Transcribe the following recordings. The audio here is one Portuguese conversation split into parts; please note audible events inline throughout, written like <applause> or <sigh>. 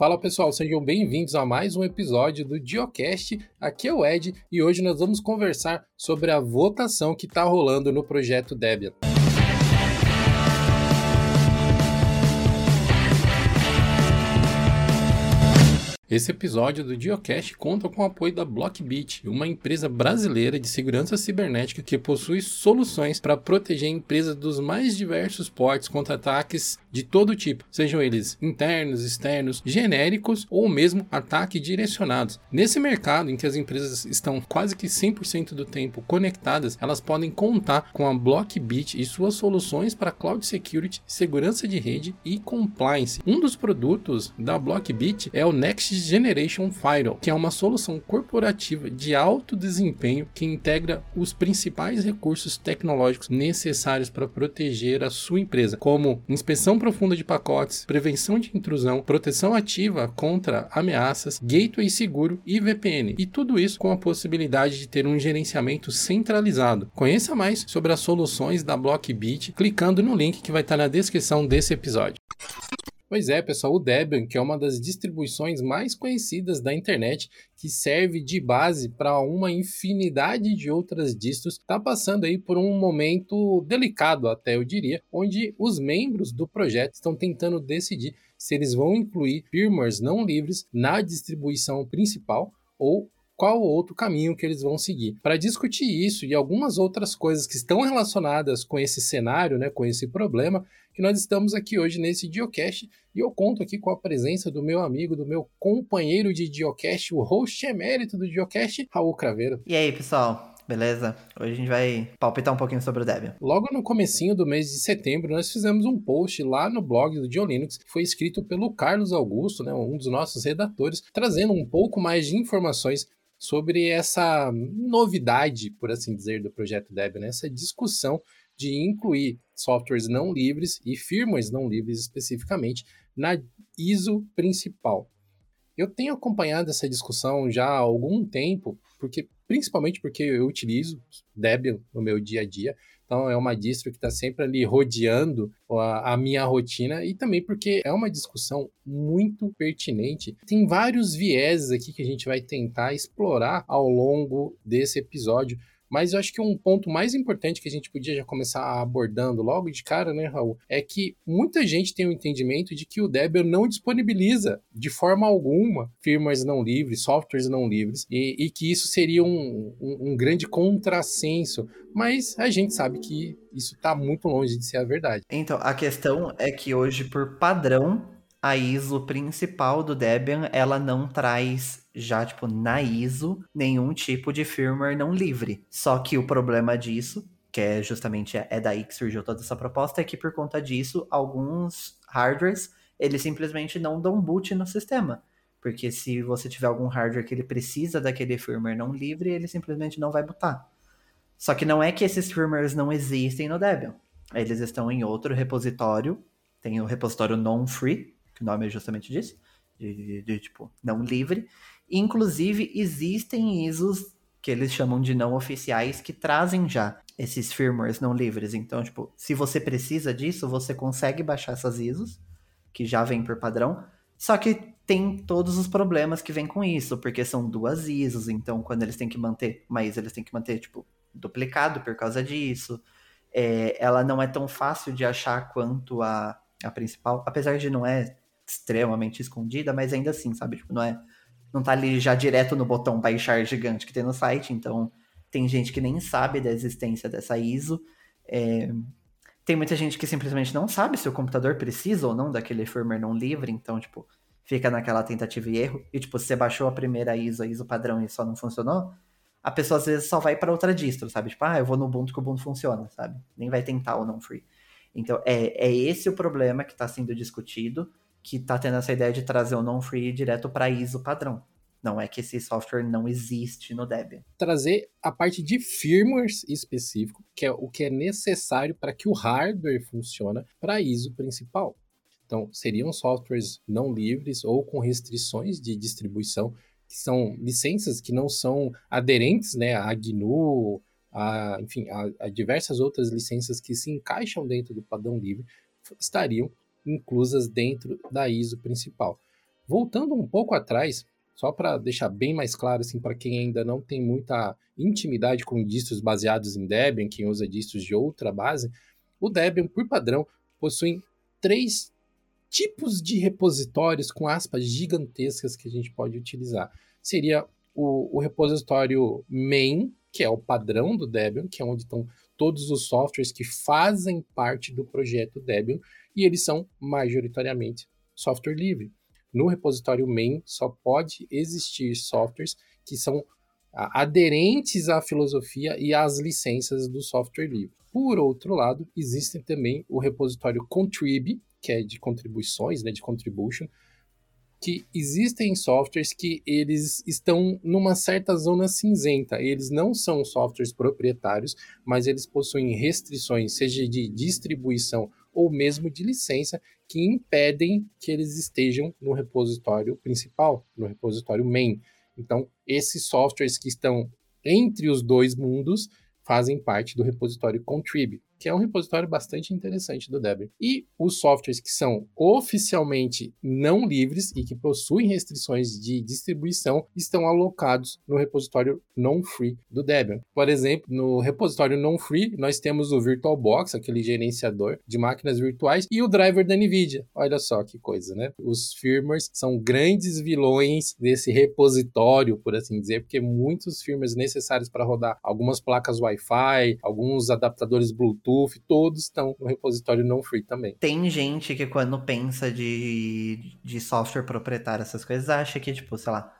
Fala pessoal, sejam bem-vindos a mais um episódio do Diocast. Aqui é o Ed e hoje nós vamos conversar sobre a votação que está rolando no projeto Debian. Esse episódio do Geocache conta com o apoio da Blockbit, uma empresa brasileira de segurança cibernética que possui soluções para proteger empresas dos mais diversos portes contra ataques de todo tipo, sejam eles internos, externos, genéricos ou mesmo ataques direcionados. Nesse mercado em que as empresas estão quase que 100% do tempo conectadas, elas podem contar com a Blockbit e suas soluções para cloud security, segurança de rede e compliance. Um dos produtos da Blockbit é o Next Generation Firewall, que é uma solução corporativa de alto desempenho que integra os principais recursos tecnológicos necessários para proteger a sua empresa, como inspeção profunda de pacotes, prevenção de intrusão, proteção ativa contra ameaças, gateway seguro e VPN. E tudo isso com a possibilidade de ter um gerenciamento centralizado. Conheça mais sobre as soluções da Blockbit clicando no link que vai estar na descrição desse episódio. Pois é, pessoal, o Debian, que é uma das distribuições mais conhecidas da internet, que serve de base para uma infinidade de outras distros, está passando aí por um momento delicado, até eu diria, onde os membros do projeto estão tentando decidir se eles vão incluir firmwares não livres na distribuição principal ou qual outro caminho que eles vão seguir. Para discutir isso e algumas outras coisas que estão relacionadas com esse cenário, né, com esse problema, que nós estamos aqui hoje nesse Diocast e eu conto aqui com a presença do meu amigo, do meu companheiro de Diocast, o host emérito do Diocast, Raul Craveiro. E aí, pessoal? Beleza? Hoje a gente vai palpitar um pouquinho sobre o Debian. Logo no comecinho do mês de setembro, nós fizemos um post lá no blog do Diolinux, que foi escrito pelo Carlos Augusto, né, um dos nossos redatores, trazendo um pouco mais de informações sobre essa novidade, por assim dizer, do projeto Debian, né? essa discussão de incluir softwares não livres e firmwares não livres especificamente na ISO principal. Eu tenho acompanhado essa discussão já há algum tempo, porque principalmente porque eu utilizo Debian no meu dia a dia, então é uma distro que está sempre ali rodeando a, a, minha rotina e também porque é uma discussão muito pertinente. Tem vários vieses aqui que a gente vai tentar explorar ao longo desse episódio. Mas eu acho que um ponto mais importante que a gente podia já começar abordando logo de cara, né, Raul, é que muita gente tem o um entendimento de que o Debian não disponibiliza de forma alguma firmwares não livres, softwares não livres, e, e que isso seria um, um, um grande contrassenso. Mas a gente sabe que isso está muito longe de ser a verdade. Então, a questão é que hoje, por padrão, a ISO principal do Debian, ela não traz já, tipo, na ISO, nenhum tipo de firmware não livre. Só que o problema disso, que é justamente é daí que surgiu toda essa proposta, é que por conta disso, alguns hardwares, eles simplesmente não dão boot no sistema. Porque se você tiver algum hardware que ele precisa daquele firmware não livre, ele simplesmente não vai botar. Só que não é que esses firmwares não existem no Debian. Eles estão em outro repositório. Tem o repositório non-free, que o nome é justamente disso, de, de, de, tipo, não livre. Inclusive, existem ISOs que eles chamam de não oficiais que trazem já esses firmwares não livres. Então, tipo, se você precisa disso, você consegue baixar essas ISOs, que já vem por padrão, só que tem todos os problemas que vem com isso, porque são duas ISOs, então quando eles têm que manter uma ISO, eles têm que manter, tipo, duplicado por causa disso. É, ela não é tão fácil de achar quanto a, a principal, apesar de não é extremamente escondida, mas ainda assim, sabe? Tipo, não é. Não tá ali já direto no botão baixar gigante que tem no site, então tem gente que nem sabe da existência dessa ISO. É, tem muita gente que simplesmente não sabe se o computador precisa ou não daquele firmware não livre, então, tipo, fica naquela tentativa e erro. E, tipo, se você baixou a primeira ISO, a ISO padrão e só não funcionou, a pessoa às vezes só vai para outra distro, sabe? Tipo, ah, eu vou no Ubuntu que o Ubuntu funciona, sabe? Nem vai tentar o não free. Então, é, é esse o problema que está sendo discutido que está tendo essa ideia de trazer o non-free direto para ISO padrão. Não é que esse software não existe no Debian. Trazer a parte de firmwares específico, que é o que é necessário para que o hardware funcione para ISO principal. Então, seriam softwares não livres ou com restrições de distribuição, que são licenças que não são aderentes né, a GNU, a, enfim, a, a diversas outras licenças que se encaixam dentro do padrão livre, estariam inclusas dentro da ISO principal. Voltando um pouco atrás, só para deixar bem mais claro assim para quem ainda não tem muita intimidade com distros baseados em Debian, quem usa distros de outra base, o Debian, por padrão, possui três tipos de repositórios com aspas gigantescas que a gente pode utilizar. Seria o, o repositório main, que é o padrão do Debian, que é onde estão todos os softwares que fazem parte do projeto Debian, e eles são majoritariamente software livre. No repositório main só pode existir softwares que são aderentes à filosofia e às licenças do software livre. Por outro lado, existe também o repositório contrib, que é de contribuições, né, de contribution, que existem softwares que eles estão numa certa zona cinzenta. Eles não são softwares proprietários, mas eles possuem restrições, seja de distribuição ou mesmo de licença, que impedem que eles estejam no repositório principal, no repositório main. Então, esses softwares que estão entre os dois mundos fazem parte do repositório contrib que é um repositório bastante interessante do Debian. E os softwares que são oficialmente não livres e que possuem restrições de distribuição estão alocados no repositório non-free do Debian. Por exemplo, no repositório non-free, nós temos o VirtualBox, aquele gerenciador de máquinas virtuais, e o driver da NVIDIA. Olha só que coisa, né? Os firmwares são grandes vilões desse repositório, por assim dizer, porque muitos firmwares necessários para rodar algumas placas Wi-Fi, alguns adaptadores Bluetooth, Bluetooth, todos estão no repositório não free também. Tem gente que quando pensa de, de software proprietário, essas coisas, acha que, tipo, sei lá,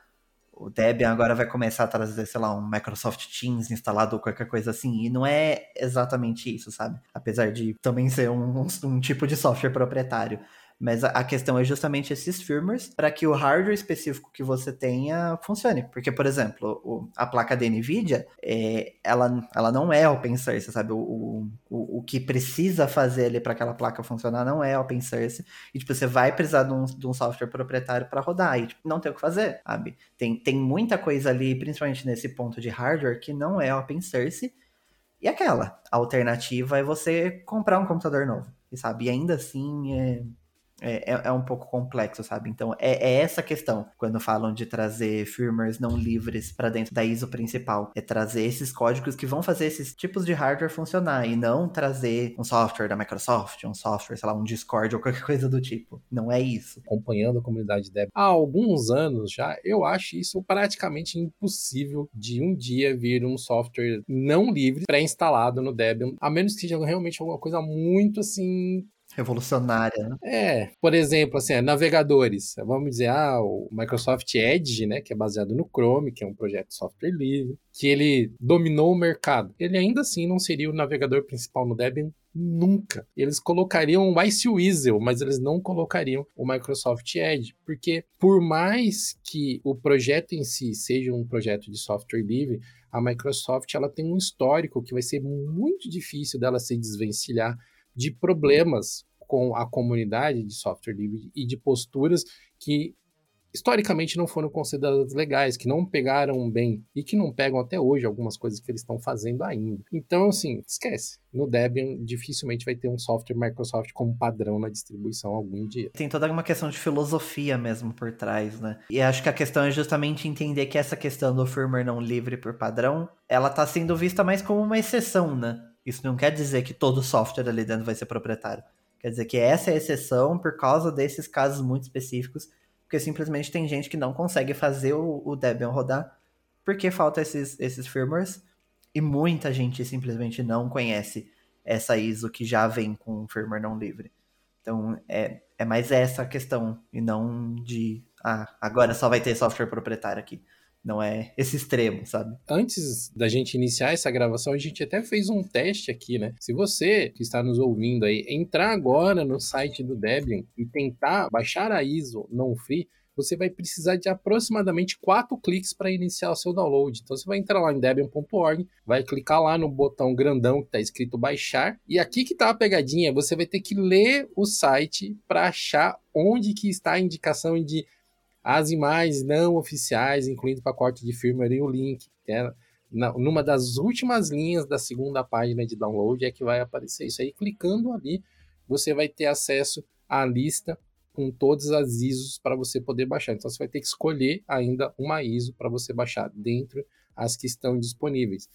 o Debian agora vai começar a trazer, sei lá, um Microsoft Teams instalado ou qualquer coisa assim. E não é exatamente isso, sabe? Apesar de também ser um, um, um tipo de software proprietário. Mas a, questão é justamente esses firmwares para que o hardware específico que você tenha funcione. Porque, por exemplo, o, a placa da NVIDIA, é, ela, ela não é open source, sabe? O, o, o que precisa fazer ali para aquela placa funcionar não é open source. E, tipo, você vai precisar de um, de um software proprietário para rodar. E, tipo, não tem o que fazer, sabe? Tem, tem muita coisa ali, principalmente nesse ponto de hardware, que não é open source. E aquela, a alternativa é você comprar um computador novo, sabe? E ainda assim, é, é, é, é, um pouco complexo, sabe? Então é, é, essa questão quando falam de trazer firmwares não livres para dentro da ISO principal. É trazer esses códigos que vão fazer esses tipos de hardware funcionar e não trazer um software da Microsoft, um software, sei lá, um Discord <laughs> ou qualquer coisa do tipo. Não é isso. Acompanhando a comunidade Debian há alguns anos já, eu acho isso praticamente impossível de um dia vir um software não livre pré-instalado no Debian, a menos que seja realmente alguma coisa muito assim revolucionária, né? É, por exemplo, assim, navegadores. Vamos dizer, ah, o Microsoft Edge, né, que é baseado no Chrome, que é um projeto de software livre, que ele dominou o mercado. Ele ainda assim não seria o navegador principal no Debian nunca. Eles colocariam o Weasel, mas eles não colocariam o Microsoft Edge, porque por mais que o projeto em si seja um projeto de software livre, a Microsoft ela tem um histórico que vai ser muito difícil dela se desvencilhar de problemas com a comunidade de software livre e de posturas que historicamente não foram consideradas legais, que não pegaram bem e que não pegam até hoje algumas coisas que eles estão fazendo ainda. Então, assim, esquece. No Debian dificilmente vai ter um software Microsoft como padrão na distribuição algum dia. Tem toda uma questão de filosofia mesmo por trás, né? E acho que a questão é justamente entender que essa questão do firmware não livre por padrão, ela está sendo vista mais como uma exceção, né? Isso não quer dizer que todo software ali dentro vai ser proprietário. Quer dizer que essa é a exceção por causa desses casos muito específicos, porque simplesmente tem gente que não consegue fazer o, o Debian rodar porque falta esses, esses firmwares e muita gente simplesmente não conhece essa ISO que já vem com firmware não livre. Então é, é mais essa a questão e não de ah, agora só vai ter software proprietário aqui. Não é esse extremo, sabe? Antes da gente iniciar essa gravação, a gente até fez um teste aqui, né? Se você que está nos ouvindo aí entrar agora no site do Debian e tentar baixar a ISO não free, você vai precisar de aproximadamente quatro cliques para iniciar o seu download. Então você vai entrar lá em debian.org, vai clicar lá no botão grandão que está escrito baixar, e aqui que está a pegadinha, você vai ter que ler o site para achar onde que está a indicação de as imagens não oficiais, incluindo pacote de firmware e o link. É na, numa das últimas linhas da segunda página de download é que vai aparecer isso aí. Clicando ali, você vai ter acesso à lista com todas as ISOs para você poder baixar. Então você vai ter que escolher ainda uma ISO para você baixar dentro as que estão disponíveis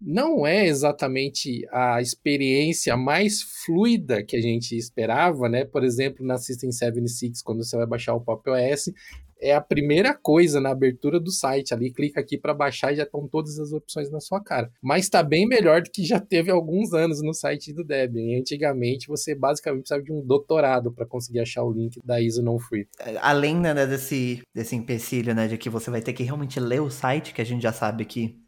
não é exatamente a experiência mais fluida que a gente esperava, né? Por exemplo, na System 76, quando você vai baixar o Pop OS, é a primeira coisa na abertura do site ali, clica aqui para baixar e já estão todas as opções na sua cara. Mas está bem melhor do que já teve alguns anos no site do Debian. Antigamente você basicamente precisava de um doutorado para conseguir achar o link da ISO non free. É, além né, desse, desse empecilho, né, de que você vai ter que realmente ler o site, que a gente já sabe que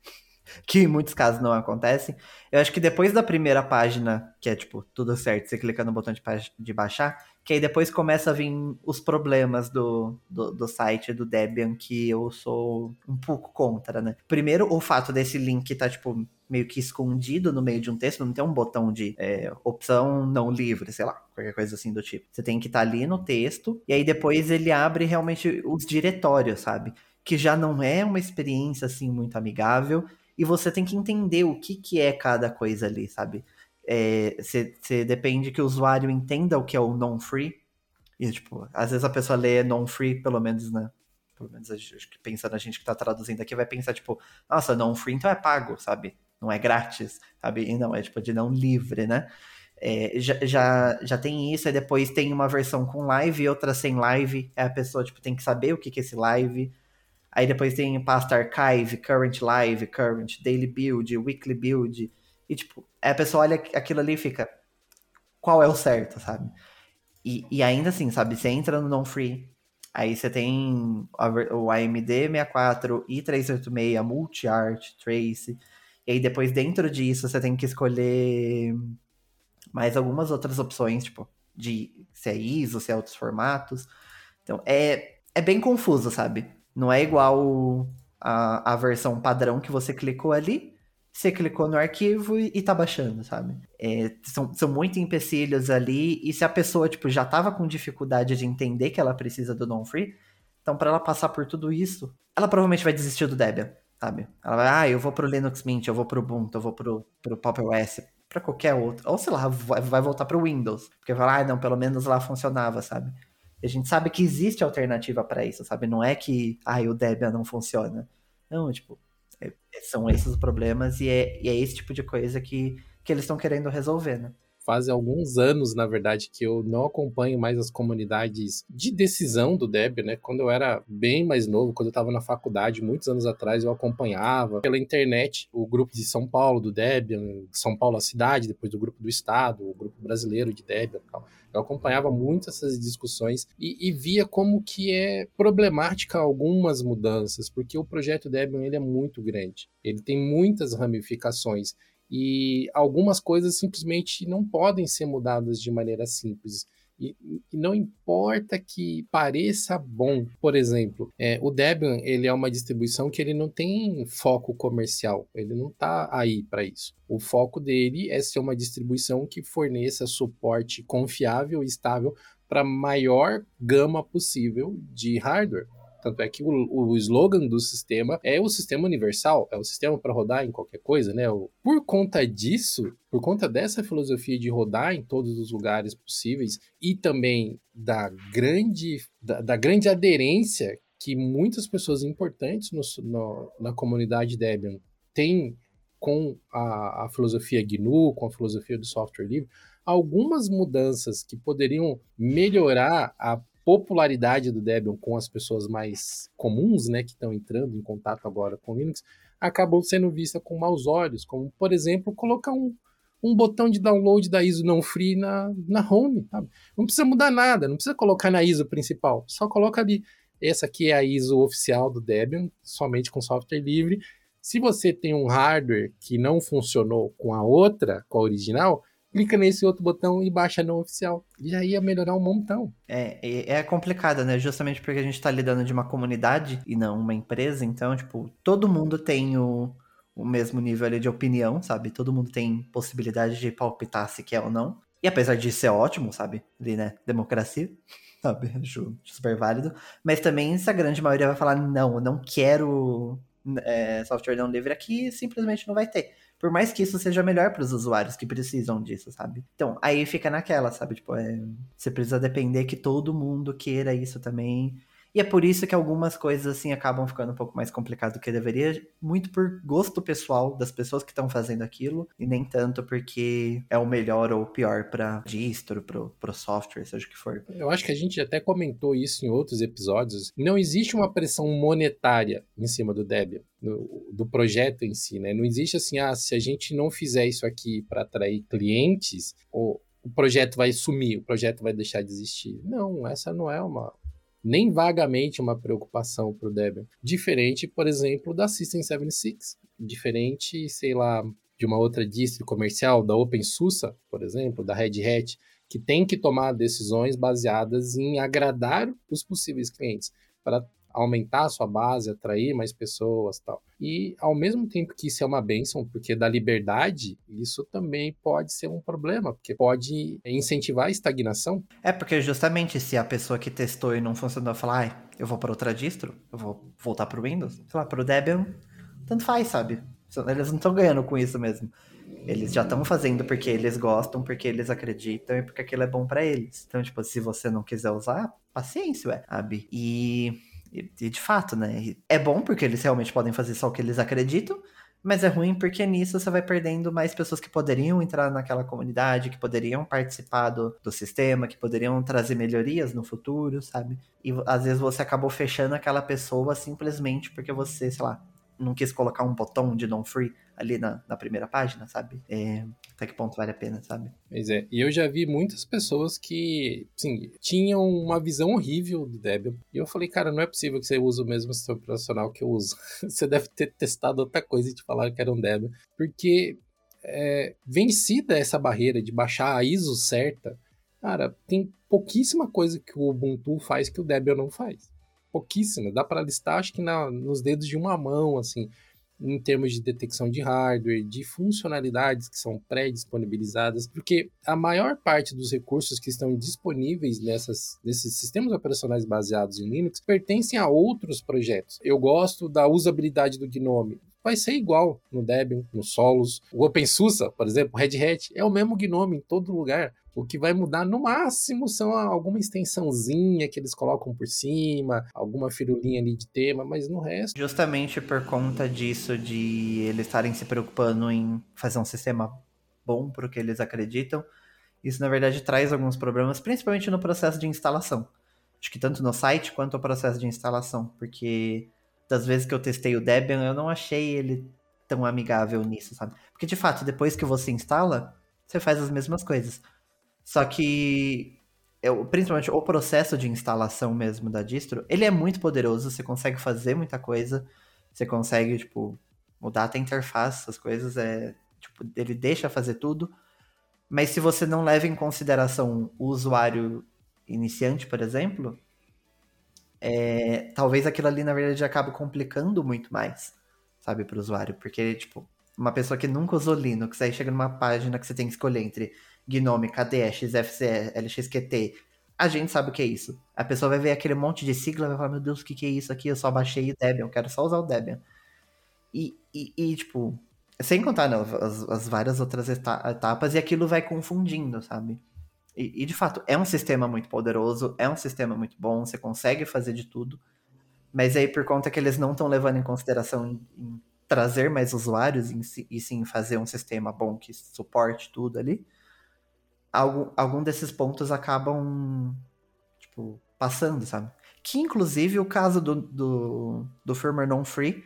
que em muitos casos não acontece. Eu acho que depois da primeira página, que é tipo, tudo certo, você clica no botão de, de baixar, que aí depois começa a vir os problemas do, do, do, site do Debian, que eu sou um pouco contra, né? Primeiro, o fato desse link tá, tipo, meio que escondido no meio de um texto, não tem um botão de é, opção não livre, sei lá, qualquer coisa assim do tipo. Você tem que estar tá ali no texto, e aí depois ele abre realmente os diretórios, sabe? Que já não é uma experiência assim muito amigável e você tem que entender o que, que é cada coisa ali, sabe? Você é, depende que o usuário entenda o que é o non-free. E, tipo, às vezes a pessoa lê non-free, pelo menos, né? Pelo menos pensando a gente que tá traduzindo aqui, vai pensar, tipo, nossa, non-free então é pago, sabe? Não é grátis, sabe? E não, é tipo de não livre, né? É, já, já, já tem isso, e depois tem uma versão com live e outra sem live. É a pessoa, tipo, tem que saber o que, que é esse live. Aí depois tem past archive, current live, current daily build, weekly build. E tipo, a pessoa olha aquilo ali e fica. Qual é o certo, sabe? E, e ainda assim, sabe? Você entra no non-free, aí você tem o AMD 64 i 386, multi-art, trace. E aí depois dentro disso você tem que escolher mais algumas outras opções, tipo, de se é ISO, se é outros formatos. Então é, é bem confuso, sabe? Não é igual a, a versão padrão que você clicou ali, você clicou no arquivo e, e tá baixando, sabe? É, são, são muitos empecilhos ali, e se a pessoa, tipo, já tava com dificuldade de entender que ela precisa do non-free, então para ela passar por tudo isso, ela provavelmente vai desistir do Debian, sabe? Ela vai, ah, eu vou pro Linux Mint, eu vou pro Ubuntu, eu vou pro, pro Pop OS, pra qualquer outro. Ou sei lá, vai, vai voltar pro Windows, porque vai falar, ah, não, pelo menos lá funcionava, sabe? A gente sabe que existe alternativa para isso, sabe? Não é que, ai, o Debian não funciona. Não, tipo, é, são esses os problemas e é, e é esse tipo de coisa que, que eles estão querendo resolver, né? Faz alguns anos, na verdade, que eu não acompanho mais as comunidades de decisão do Debian, né? Quando eu era bem mais novo, quando eu estava na faculdade, muitos anos atrás, eu acompanhava pela internet o grupo de São Paulo do Debian, São Paulo a cidade, depois do grupo do estado, o grupo brasileiro de Debian tal. Eu acompanhava muito essas discussões e, e, via como que é problemática algumas mudanças, porque o projeto Debian ele é muito grande, ele tem muitas ramificações e algumas coisas simplesmente não podem ser mudadas de maneira simples. E, e, não importa que pareça bom, por exemplo, é, o Debian ele é uma distribuição que ele não tem foco comercial, ele não está aí para isso. O foco dele é ser uma distribuição que forneça suporte confiável e estável para a maior gama possível de hardware. Tanto é que o, o slogan do sistema é o sistema universal, é o sistema para rodar em qualquer coisa, né? Por conta disso, por conta dessa filosofia de rodar em todos os lugares possíveis e também da grande, da, da grande aderência que muitas pessoas importantes no, no, na comunidade Debian têm com a, a, filosofia GNU, com a filosofia do software livre, algumas mudanças que poderiam melhorar a popularidade do Debian com as pessoas mais comuns, né, que estão entrando em contato agora com Linux, acabou sendo vista com maus olhos, como, por exemplo, colocar um, um botão de download da ISO não free na, na home, sabe? Não precisa mudar nada, não precisa colocar na ISO principal, só coloca ali. Essa aqui é a ISO oficial do Debian, somente com software livre. Se você tem um hardware que não funcionou com a outra, com a original, clica nesse outro botão e baixa no oficial. Já ia melhorar um montão. É, é complicado, né? Justamente porque a gente tá lidando de uma comunidade e não uma empresa, então, tipo, todo mundo tem o, o mesmo nível ali de opinião, sabe? Todo mundo tem possibilidade de palpitar se quer ou não. E apesar de ser ótimo, sabe? Ali, né? Democracia, <laughs> sabe? Acho super válido. Mas também se a grande maioria vai falar, não, eu não quero é, software não livre aqui, simplesmente não vai ter. Por mais que isso seja melhor para os usuários que precisam disso, sabe? Então, aí fica naquela, sabe? Tipo, é, você precisa depender que todo mundo queira isso também. E é por isso que algumas coisas assim acabam ficando um pouco mais complicadas do que deveria, muito por gosto pessoal das pessoas que estão fazendo aquilo, e nem tanto porque é o melhor ou o pior para distro, pro, pro software, seja o que for. Eu acho que a gente até comentou isso em outros episódios. Não existe uma pressão monetária em cima do Debian. Do, do projeto em si, né? Não existe assim, ah, se a gente não fizer isso aqui para atrair clientes, o, o projeto vai sumir, o projeto vai deixar de existir. Não, essa não é uma, nem vagamente uma preocupação para o Debian. Diferente, por exemplo, da System 76. Diferente, sei lá, de uma outra distro comercial, da OpenSUSE, por exemplo, da Red Hat, que tem que tomar decisões baseadas em agradar os possíveis clientes para aumentar a sua base, atrair mais pessoas tal. E ao mesmo tempo que isso é uma benção, porque dá liberdade, isso também pode ser um problema, porque pode incentivar a estagnação. É, porque justamente se a pessoa que testou e não funcionou falar, ah, eu vou para outra distro, eu vou voltar para o Windows, sei lá, para o Debian, tanto faz, sabe? Eles não estão ganhando com isso mesmo. Eles já estão fazendo porque eles gostam, porque eles acreditam e porque aquilo é bom para eles. Então, tipo, se você não quiser usar, paciência, ué, sabe? E e, e, de fato, né? É bom porque eles realmente podem fazer só o que eles acreditam, mas é ruim porque nisso você vai perdendo mais pessoas que poderiam entrar naquela comunidade, que poderiam participar do, do sistema, que poderiam trazer melhorias no futuro, sabe? E às vezes você acabou fechando aquela pessoa simplesmente porque você, sei lá, não quis colocar um botão de non-free ali na, na primeira página, sabe? É, até que ponto vale a pena, sabe? Pois é, e eu já vi muitas pessoas que, sim, tinham uma visão horrível do Debian. E eu falei, cara, não é possível que você use o mesmo sistema operacional que eu uso. <laughs> você deve ter testado outra coisa e te falaram que era um Debian. Porque é, vencida essa barreira de baixar a ISO certa, cara, tem pouquíssima coisa que o Ubuntu faz que o Debian não faz. Pouquíssima. Dá para listar, acho que na, nos dedos de uma mão, assim em termos de detecção de hardware, de funcionalidades que são pré-disponibilizadas, porque a maior parte dos recursos que estão disponíveis nessas, nesses sistemas operacionais baseados em Linux pertencem a outros projetos. Eu gosto da usabilidade do Gnome vai ser igual no Debian, no Solos. O OpenSUSE, por exemplo, Red Hat, é o mesmo Gnome em todo lugar. O que vai mudar no máximo são alguma extensãozinha que eles colocam por cima, alguma firulinha ali de tema, mas no resto. Justamente por conta disso, de eles estarem se preocupando em fazer um sistema bom para o que eles acreditam, isso na verdade traz alguns problemas, principalmente no processo de instalação. Acho que tanto no site quanto no processo de instalação, porque das vezes que eu testei o Debian, eu não achei ele tão amigável nisso, sabe? Porque de fato, depois que você instala, você faz as mesmas coisas. Só que eu, principalmente o processo de instalação mesmo da distro, ele é muito poderoso, você consegue fazer muita coisa, você consegue, tipo, mudar até a interface, essas coisas, é, tipo, ele deixa fazer tudo, mas se você não leva em consideração o usuário iniciante, por exemplo, é, talvez aquilo ali, na verdade, acabe complicando muito mais, sabe, para o usuário. Porque, tipo, uma pessoa que nunca usou Linux, aí chega numa página que você tem que escolher entre Gnome, KDE, XFCE, LXQT, a gente sabe o que é isso. A pessoa vai ver aquele monte de sigla e vai falar, meu Deus, o que, que é isso aqui? Eu só baixei o Debian, eu quero só usar o Debian. E, e, e tipo, sem contar né, as, as, várias outras etapas, e aquilo vai confundindo, sabe? E, e, de fato, é um sistema muito poderoso, é um sistema muito bom, você consegue fazer de tudo. Mas aí, por conta que eles não estão levando em consideração em, em trazer mais usuários em, e sim fazer um sistema bom que suporte tudo ali, algum, algum desses pontos acabam, tipo, passando, sabe? Que, inclusive, o caso do, do, do firmware non-free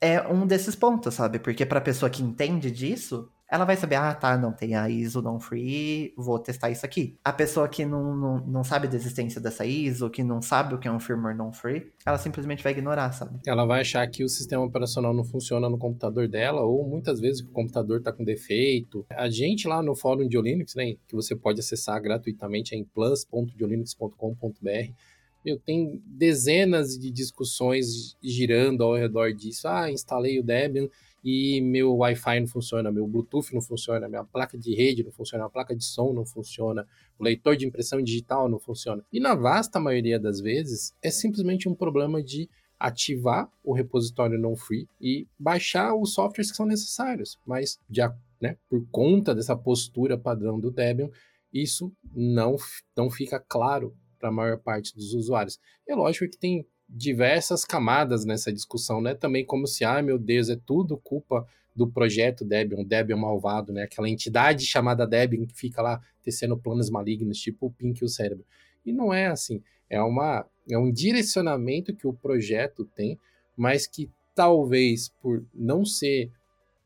é um desses pontos, sabe? Porque para pessoa que entende disso, ela vai saber, ah, tá, não tem a ISO não free, vou testar isso aqui. A pessoa que não, não, não sabe da existência dessa ISO, que não sabe o que é um firmware não free, ela simplesmente vai ignorar, sabe? Ela vai achar que o sistema operacional não funciona no computador dela, ou muitas vezes o computador tá com defeito. A gente lá no fórum de Linux, né, que você pode acessar gratuitamente é em plus.diolinux.com.br, meu, tem dezenas de discussões girando ao redor disso. Ah, instalei o Debian e meu Wi-Fi não funciona, meu Bluetooth não funciona, minha placa de rede não funciona, a placa de som não funciona, o leitor de impressão digital não funciona. E na vasta maioria das vezes é simplesmente um problema de ativar o repositório não free e baixar os softwares que são necessários, mas né, por conta dessa postura padrão do Debian, isso não, não fica claro para a maior parte dos usuários. É lógico que tem diversas camadas nessa discussão, né? Também como se, ah, meu Deus, é tudo culpa do projeto Debian, Debian malvado, né? Aquela entidade chamada Debian que fica lá tecendo planos malignos, tipo o Pink e o cérebro. E não é assim. É, uma, é um direcionamento que o projeto tem, mas que talvez por não ser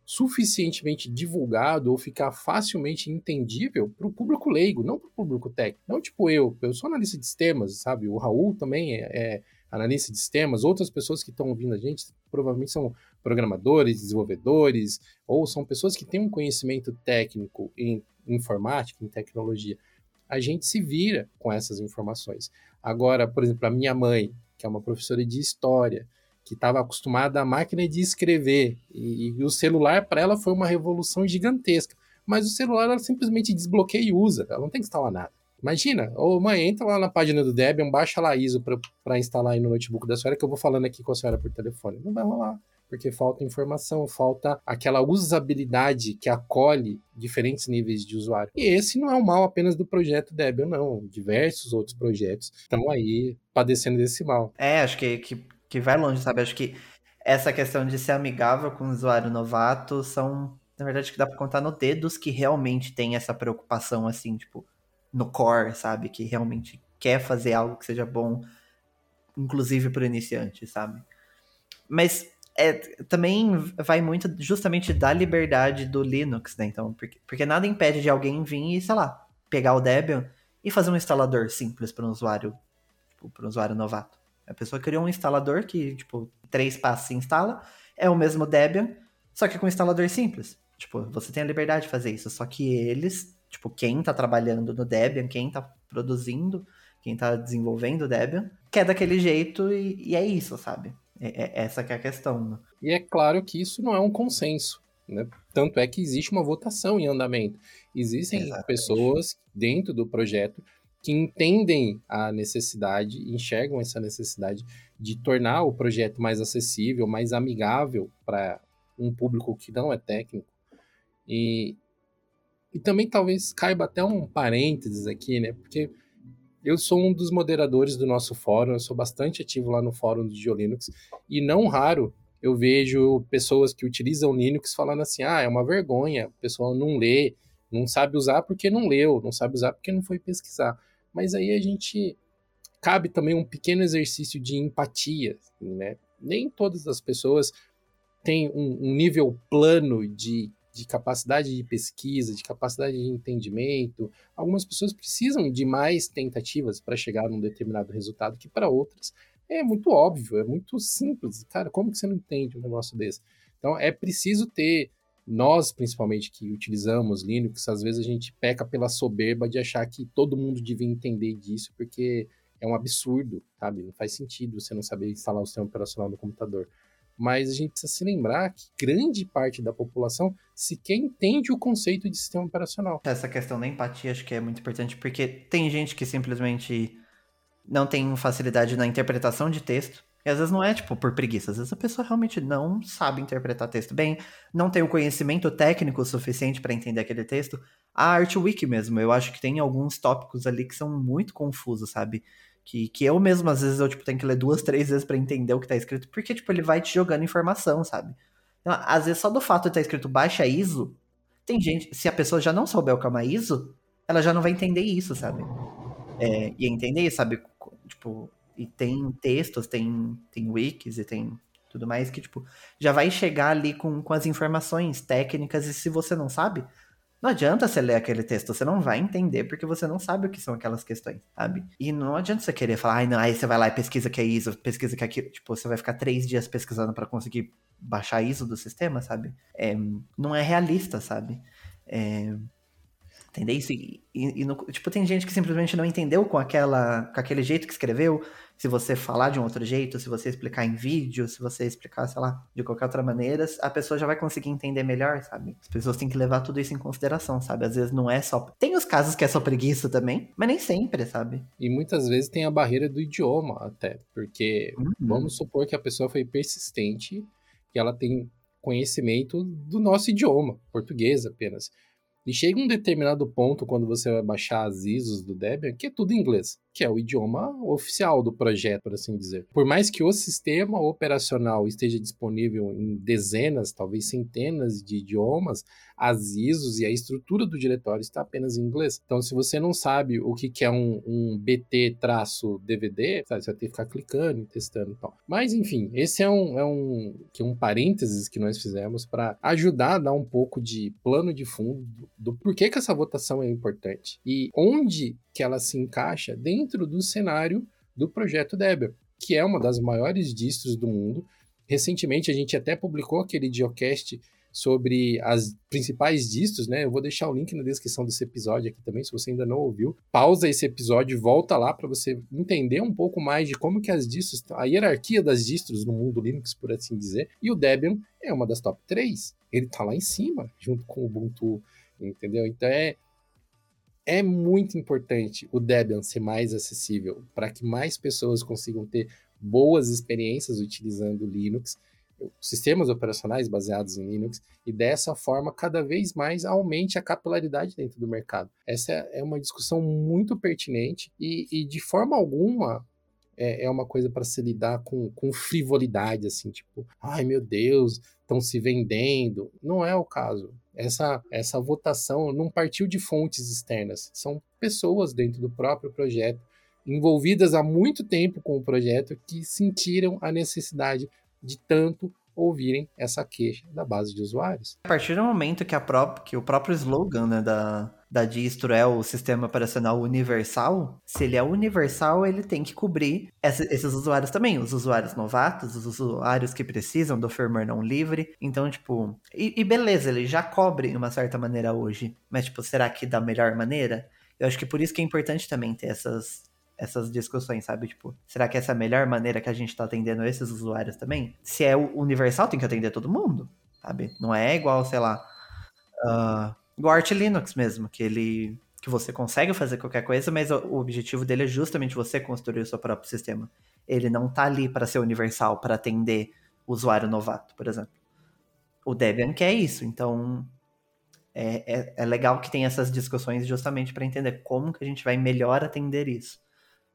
suficientemente divulgado ou ficar facilmente entendível para o público leigo, não para o público técnico. Não tipo eu, eu sou analista de sistemas, sabe? O Raul também é, é analista de sistemas, outras pessoas que estão ouvindo a gente provavelmente são programadores, desenvolvedores, ou são pessoas que têm um conhecimento técnico em informática, em tecnologia. A gente se vira com essas informações. Agora, por exemplo, a minha mãe, que é uma professora de história, que estava acostumada à máquina de escrever, e, e o celular para ela foi uma revolução gigantesca. Mas o celular ela simplesmente desbloqueia e usa, ela não tem que instalar nada. Imagina, ô mãe, entra lá na página do Debian, baixa lá ISO para instalar aí no notebook da senhora, que eu vou falando aqui com a senhora por telefone. Não vai rolar, porque falta informação, falta aquela usabilidade que acolhe diferentes níveis de usuário. E esse não é o mal apenas do projeto Debian, não. Diversos outros projetos estão aí padecendo desse mal. É, acho que, que, que vai longe, sabe? Acho que essa questão de ser amigável com o usuário novato são, na verdade, que dá para contar no dedos que realmente tem essa preocupação, assim, tipo no core, sabe? Que realmente quer fazer algo que seja bom, inclusive para iniciante, sabe? Mas é, também vai muito justamente da liberdade do Linux, né? Então, porque, porque nada impede de alguém vir e, sei lá, pegar o Debian e fazer um instalador simples para um usuário, tipo, para um usuário novato. A pessoa criou um instalador que, tipo, três passos se instala, é o mesmo Debian, só que com um instalador simples. Tipo, você tem a liberdade de fazer isso, só que eles tipo, quem tá trabalhando no Debian, quem tá produzindo, quem tá desenvolvendo o Debian, quer daquele jeito e, e é isso, sabe? É, é, essa que é a questão. Né? E é claro que isso não é um consenso. Né? Tanto é que existe uma votação em andamento. Existem Exatamente. pessoas dentro do projeto que entendem a necessidade, enxergam essa necessidade de tornar o projeto mais acessível, mais amigável para um público que não é técnico. E, e também talvez caiba até um parênteses aqui, né? Porque eu sou um dos moderadores do nosso fórum, eu sou bastante ativo lá no fórum do GeoLinux, e não raro eu vejo pessoas que utilizam Linux falando assim: ah, é uma vergonha, o pessoal não lê, não sabe usar porque não leu, não sabe usar porque não foi pesquisar. Mas aí a gente cabe também um pequeno exercício de empatia, né? Nem todas as pessoas têm um, um nível plano de de capacidade de pesquisa, de capacidade de entendimento. Algumas pessoas precisam de mais tentativas para chegar num determinado resultado que para outras é muito óbvio, é muito simples. Cara, como que você não entende um negócio desse? Então é preciso ter nós, principalmente que utilizamos Linux, às vezes a gente peca pela soberba de achar que todo mundo devia entender disso, porque é um absurdo, sabe? Não faz sentido você não saber instalar o sistema operacional no computador mas a gente precisa se lembrar que grande parte da população sequer entende o conceito de sistema operacional. Essa questão da empatia acho que é muito importante, porque tem gente que simplesmente não tem facilidade na interpretação de texto. E às vezes não é, tipo, por preguiça. Às vezes a pessoa realmente não sabe interpretar texto bem, não tem o conhecimento técnico suficiente para entender aquele texto. A ArtWiki mesmo, eu acho que tem alguns tópicos ali que são muito confusos, sabe? Que, que eu mesmo, às vezes, eu, tipo, tenho que ler duas, três vezes para entender o que tá escrito, porque, tipo, ele vai te jogando informação, sabe? Então, às vezes, só do fato de estar tá escrito baixa ISO, tem gente, se a pessoa já não souber o que é uma ISO, ela já não vai entender isso, sabe? É, e entender, sabe? Tipo, e tem textos, tem, tem wikis e tem tudo mais que, tipo, já vai chegar ali com, com as informações técnicas e se você não sabe, não adianta você ler aquele texto, você não vai entender porque você não sabe o que são aquelas questões, sabe? E não adianta você querer falar, ai não, aí você vai lá e pesquisa que é ISO, pesquisa que é aquilo. Tipo, você vai ficar três dias pesquisando para conseguir baixar ISO do sistema, sabe? É, não é realista, sabe? É, entender isso? E, e, e no, tipo, tem gente que simplesmente não entendeu com, aquela, com aquele jeito que escreveu, se você falar de um outro jeito, se você explicar em vídeo, se você explicar, sei lá, de qualquer outra maneira, a pessoa já vai conseguir entender melhor, sabe? As pessoas têm que levar tudo isso em consideração, sabe? Às vezes não é só. Tem os casos que é só preguiça também, mas nem sempre, sabe? E muitas vezes tem a barreira do idioma, até. Porque uhum. vamos supor que a pessoa foi persistente, que ela tem conhecimento do nosso idioma, português apenas. E chega um determinado ponto, quando você vai baixar as ISOs do Debian, que é tudo em inglês, que é o idioma oficial do projeto, por assim dizer. Por mais que o sistema operacional esteja disponível em dezenas, talvez centenas de idiomas, as ISOs e a estrutura do diretório está apenas em inglês. Então, se você não sabe o que é um, um BT-DVD, você vai ter que ficar clicando e testando e tal. Mas, enfim, esse é um, é um, que é um parênteses que nós fizemos para ajudar a dar um pouco de plano de fundo do, do porquê que essa votação é importante e onde que ela se encaixa dentro do cenário do projeto Debian, que é uma das maiores distros do mundo. Recentemente a gente até publicou aquele geocast sobre as principais distros, né? Eu vou deixar o link na descrição desse episódio aqui também, se você ainda não ouviu. Pausa esse episódio e volta lá para você entender um pouco mais de como que as distros, a hierarquia das distros no mundo Linux, por assim dizer. E o Debian é uma das top 3. Ele tá lá em cima, junto com o Ubuntu, entendeu? Então é é muito importante o Debian ser mais acessível para que mais pessoas consigam ter boas experiências utilizando Linux, sistemas operacionais baseados em Linux, e dessa forma cada vez mais aumente a capilaridade dentro do mercado. Essa é uma discussão muito pertinente e, e de forma alguma é, é uma coisa para se lidar com, com frivolidade, assim, tipo, ai meu Deus, estão se vendendo. Não é o caso. Essa, essa votação não partiu de fontes externas, são pessoas dentro do próprio projeto, envolvidas há muito tempo com o projeto, que sentiram a necessidade de tanto ouvirem essa queixa da base de usuários. A partir do momento que, a pró que o próprio slogan né, da, da distro é o sistema operacional universal, se ele é universal, ele tem que cobrir essa, esses usuários também, os usuários novatos, os usuários que precisam do firmware não livre. Então, tipo, e, e beleza, ele já cobre de uma certa maneira hoje, mas, tipo, será que da melhor maneira? Eu acho que por isso que é importante também ter essas, essas discussões, sabe? Tipo, será que essa é a melhor maneira que a gente tá atendendo esses usuários também? Se é universal, tem que atender todo mundo, sabe? Não é igual, sei lá, uh, Arch Linux mesmo, que ele que você consegue fazer qualquer coisa, mas o, objetivo dele é justamente você construir o seu próprio sistema. Ele não tá ali para ser universal, para atender o usuário novato, por exemplo. O Debian quer isso, então é, é, é legal que tem essas discussões justamente para entender como que a gente vai melhor atender isso.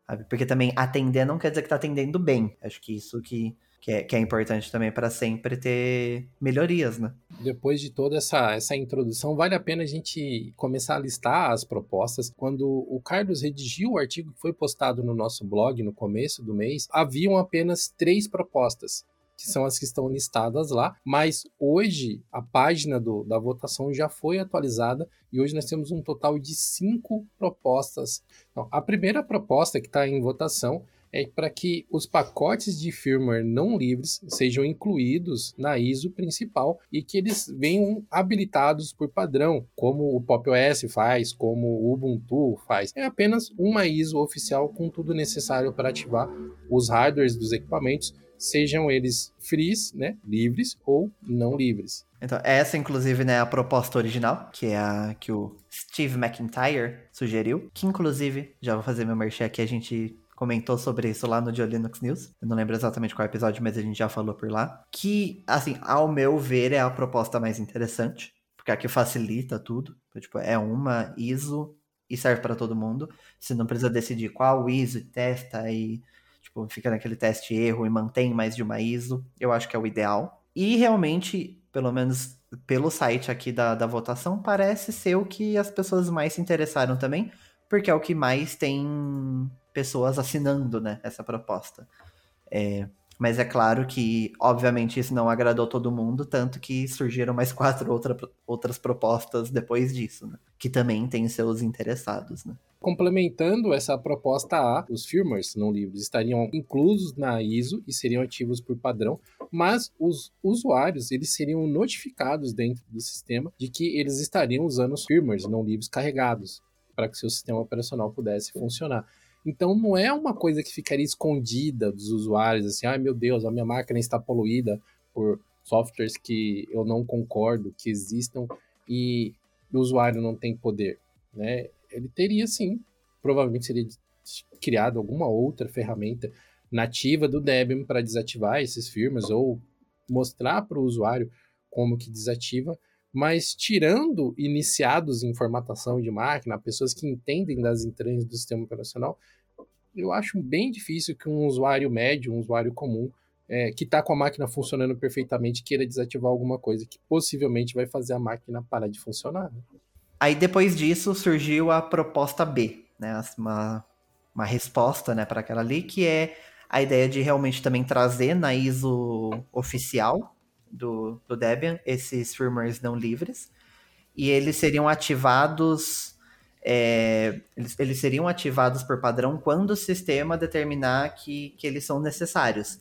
Sabe? Porque também atender não quer dizer que tá atendendo bem. Acho que isso que, que, é, que é importante também para sempre ter melhorias, né? Depois de toda essa, essa introdução, vale a pena a gente começar a listar as propostas. Quando o Carlos redigiu o artigo que foi postado no nosso blog no começo do mês, haviam apenas três propostas que são as que estão listadas lá, mas hoje a página do, da votação já foi atualizada e hoje nós temos um total de cinco propostas. Então, a primeira proposta que está em votação é para que os pacotes de firmware não livres sejam incluídos na ISO principal e que eles venham habilitados por padrão, como o Pop OS faz, como o Ubuntu faz. É apenas uma ISO oficial com tudo necessário para ativar os hardwares dos equipamentos sejam eles frees, né, livres ou não livres. Então, essa, inclusive, né, é a proposta original, que é a que o Steve McIntyre sugeriu, que, inclusive, já vou fazer meu merchan aqui, a gente comentou sobre isso lá no Dio Linux News. Eu não lembro exatamente qual episódio, mas a gente já falou por lá. Que, assim, ao meu ver, é a proposta mais interessante, porque aqui facilita tudo. Então, tipo, é uma ISO e serve para todo mundo. Você não precisa decidir qual ISO testa e tipo, fica naquele teste erro e mantém mais de uma ISO, eu acho que é o ideal. E realmente, pelo menos pelo site aqui da, da votação, parece ser o que as pessoas mais se interessaram também, porque é o que mais tem pessoas assinando, né, essa proposta. É, mas é claro que, obviamente, isso não agradou todo mundo, tanto que surgiram mais <laughs> quatro outra, outras propostas depois disso, né? Que também tem seus interessados, né? Complementando essa proposta A, os firmwares não livres estariam inclusos na ISO e seriam ativos por padrão, mas os usuários eles seriam notificados dentro do sistema de que eles estariam usando os firmwares não livres carregados para que seu sistema operacional pudesse funcionar. Então não é uma coisa que ficaria escondida dos usuários, assim, ai meu Deus, a minha máquina está poluída por softwares que eu não concordo que existam e o usuário não tem poder, né? Ele teria sim, provavelmente seria criado alguma outra ferramenta nativa do Debian para desativar esses firmas ou mostrar para o usuário como que desativa, mas tirando iniciados em formatação de máquina, pessoas que entendem das entranhas do sistema operacional, eu acho bem difícil que um usuário médio, um usuário comum, é, que está com a máquina funcionando perfeitamente, queira desativar alguma coisa que possivelmente vai fazer a máquina parar de funcionar. Né? Aí depois disso surgiu a proposta B, né? Uma, uma resposta né, para aquela ali, que é a ideia de realmente também trazer na ISO oficial do, do Debian esses firmwares não livres. E eles seriam ativados. É, eles, eles seriam ativados por padrão quando o sistema determinar que, que eles são necessários.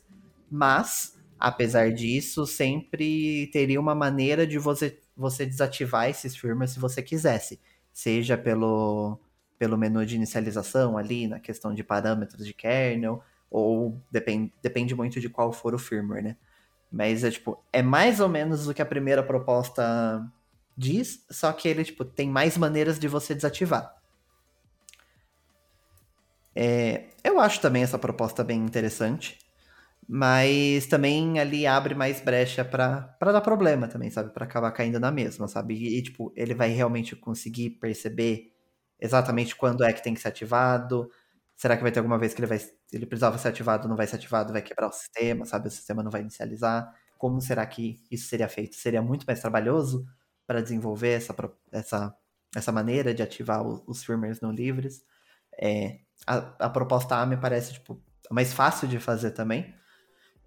Mas, apesar disso, sempre teria uma maneira de você, você desativar esses firmwares se você quisesse. Seja pelo, pelo menu de inicialização ali, na questão de parâmetros de kernel, ou depende, depende muito de qual for o firmware, né? Mas é tipo, é mais ou menos o que a primeira proposta diz, só que ele tipo, tem mais maneiras de você desativar. É, eu acho também essa proposta bem interessante, mas também ali abre mais brecha para dar problema também, sabe? Para acabar caindo na mesma, sabe? E, tipo, ele vai realmente conseguir perceber exatamente quando é que tem que ser ativado, Será que vai ter alguma vez que ele vai ele precisava ser ativado, não vai ser ativado, vai quebrar o sistema, sabe? O sistema não vai inicializar. Como será que isso seria feito? Seria muito mais trabalhoso para desenvolver essa, essa, essa maneira de ativar os, os firmwares não livres. É, a, a, proposta A me parece tipo, mais fácil de fazer também.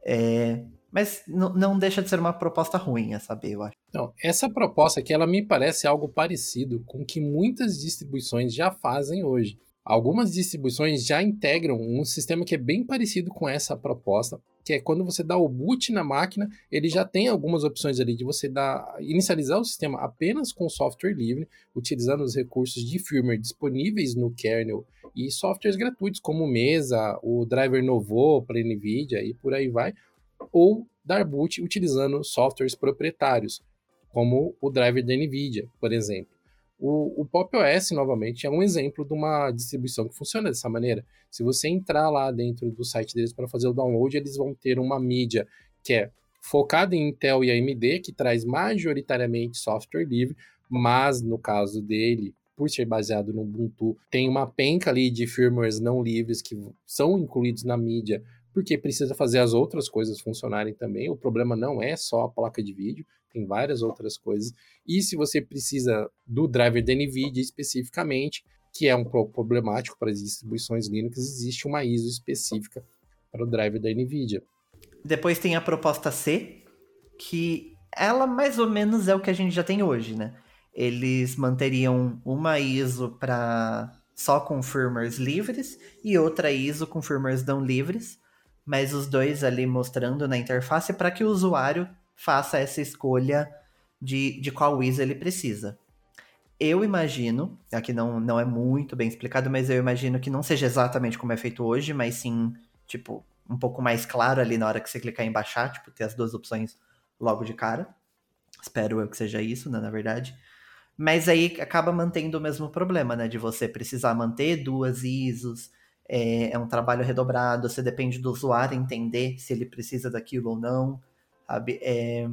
É, mas não deixa de ser uma proposta ruim, a saber, eu acho. Não, essa proposta aqui, ela me parece algo parecido com o que muitas distribuições já fazem hoje. Algumas distribuições já integram um sistema que é bem parecido com essa proposta, que é quando você dá o boot na máquina, ele já tem algumas opções ali de você dar, inicializar o sistema apenas com software livre, utilizando os recursos de firmware disponíveis no kernel e softwares gratuitos como Mesa, o driver Novo para NVIDIA e por aí vai, ou dar boot utilizando softwares proprietários, como o driver da NVIDIA, por exemplo. O, o Pop OS, novamente, é um exemplo de uma distribuição que funciona dessa maneira. Se você entrar lá dentro do site deles para fazer o download, eles vão ter uma mídia que é focada em Intel e AMD, que traz majoritariamente software livre, mas no caso dele, por ser baseado no Ubuntu, tem uma penca ali de firmwares não livres que são incluídos na mídia, porque precisa fazer as outras coisas funcionarem também. O problema não é só a placa de vídeo, tem várias outras coisas. E se você precisa do driver da NVIDIA especificamente, que é um pouco problemático para as distribuições Linux, existe uma ISO específica para o driver da NVIDIA. Depois tem a proposta C, que ela mais ou menos é o que a gente já tem hoje, né? Eles manteriam uma ISO para só com firmwares livres e outra ISO com firmwares não livres, mas os dois ali mostrando na interface para que o usuário faça essa escolha de, de qual ISO ele precisa. Eu imagino, aqui não, não é muito bem explicado, mas eu imagino que não seja exatamente como é feito hoje, mas sim, tipo, um pouco mais claro ali na hora que você clicar em baixar, tipo, ter as duas opções logo de cara. Espero eu que seja isso, né, na verdade. Mas aí acaba mantendo o mesmo problema, né? De você precisar manter duas ISOs, é, é um trabalho redobrado, você depende do usuário entender se ele precisa daquilo ou não sabe? É,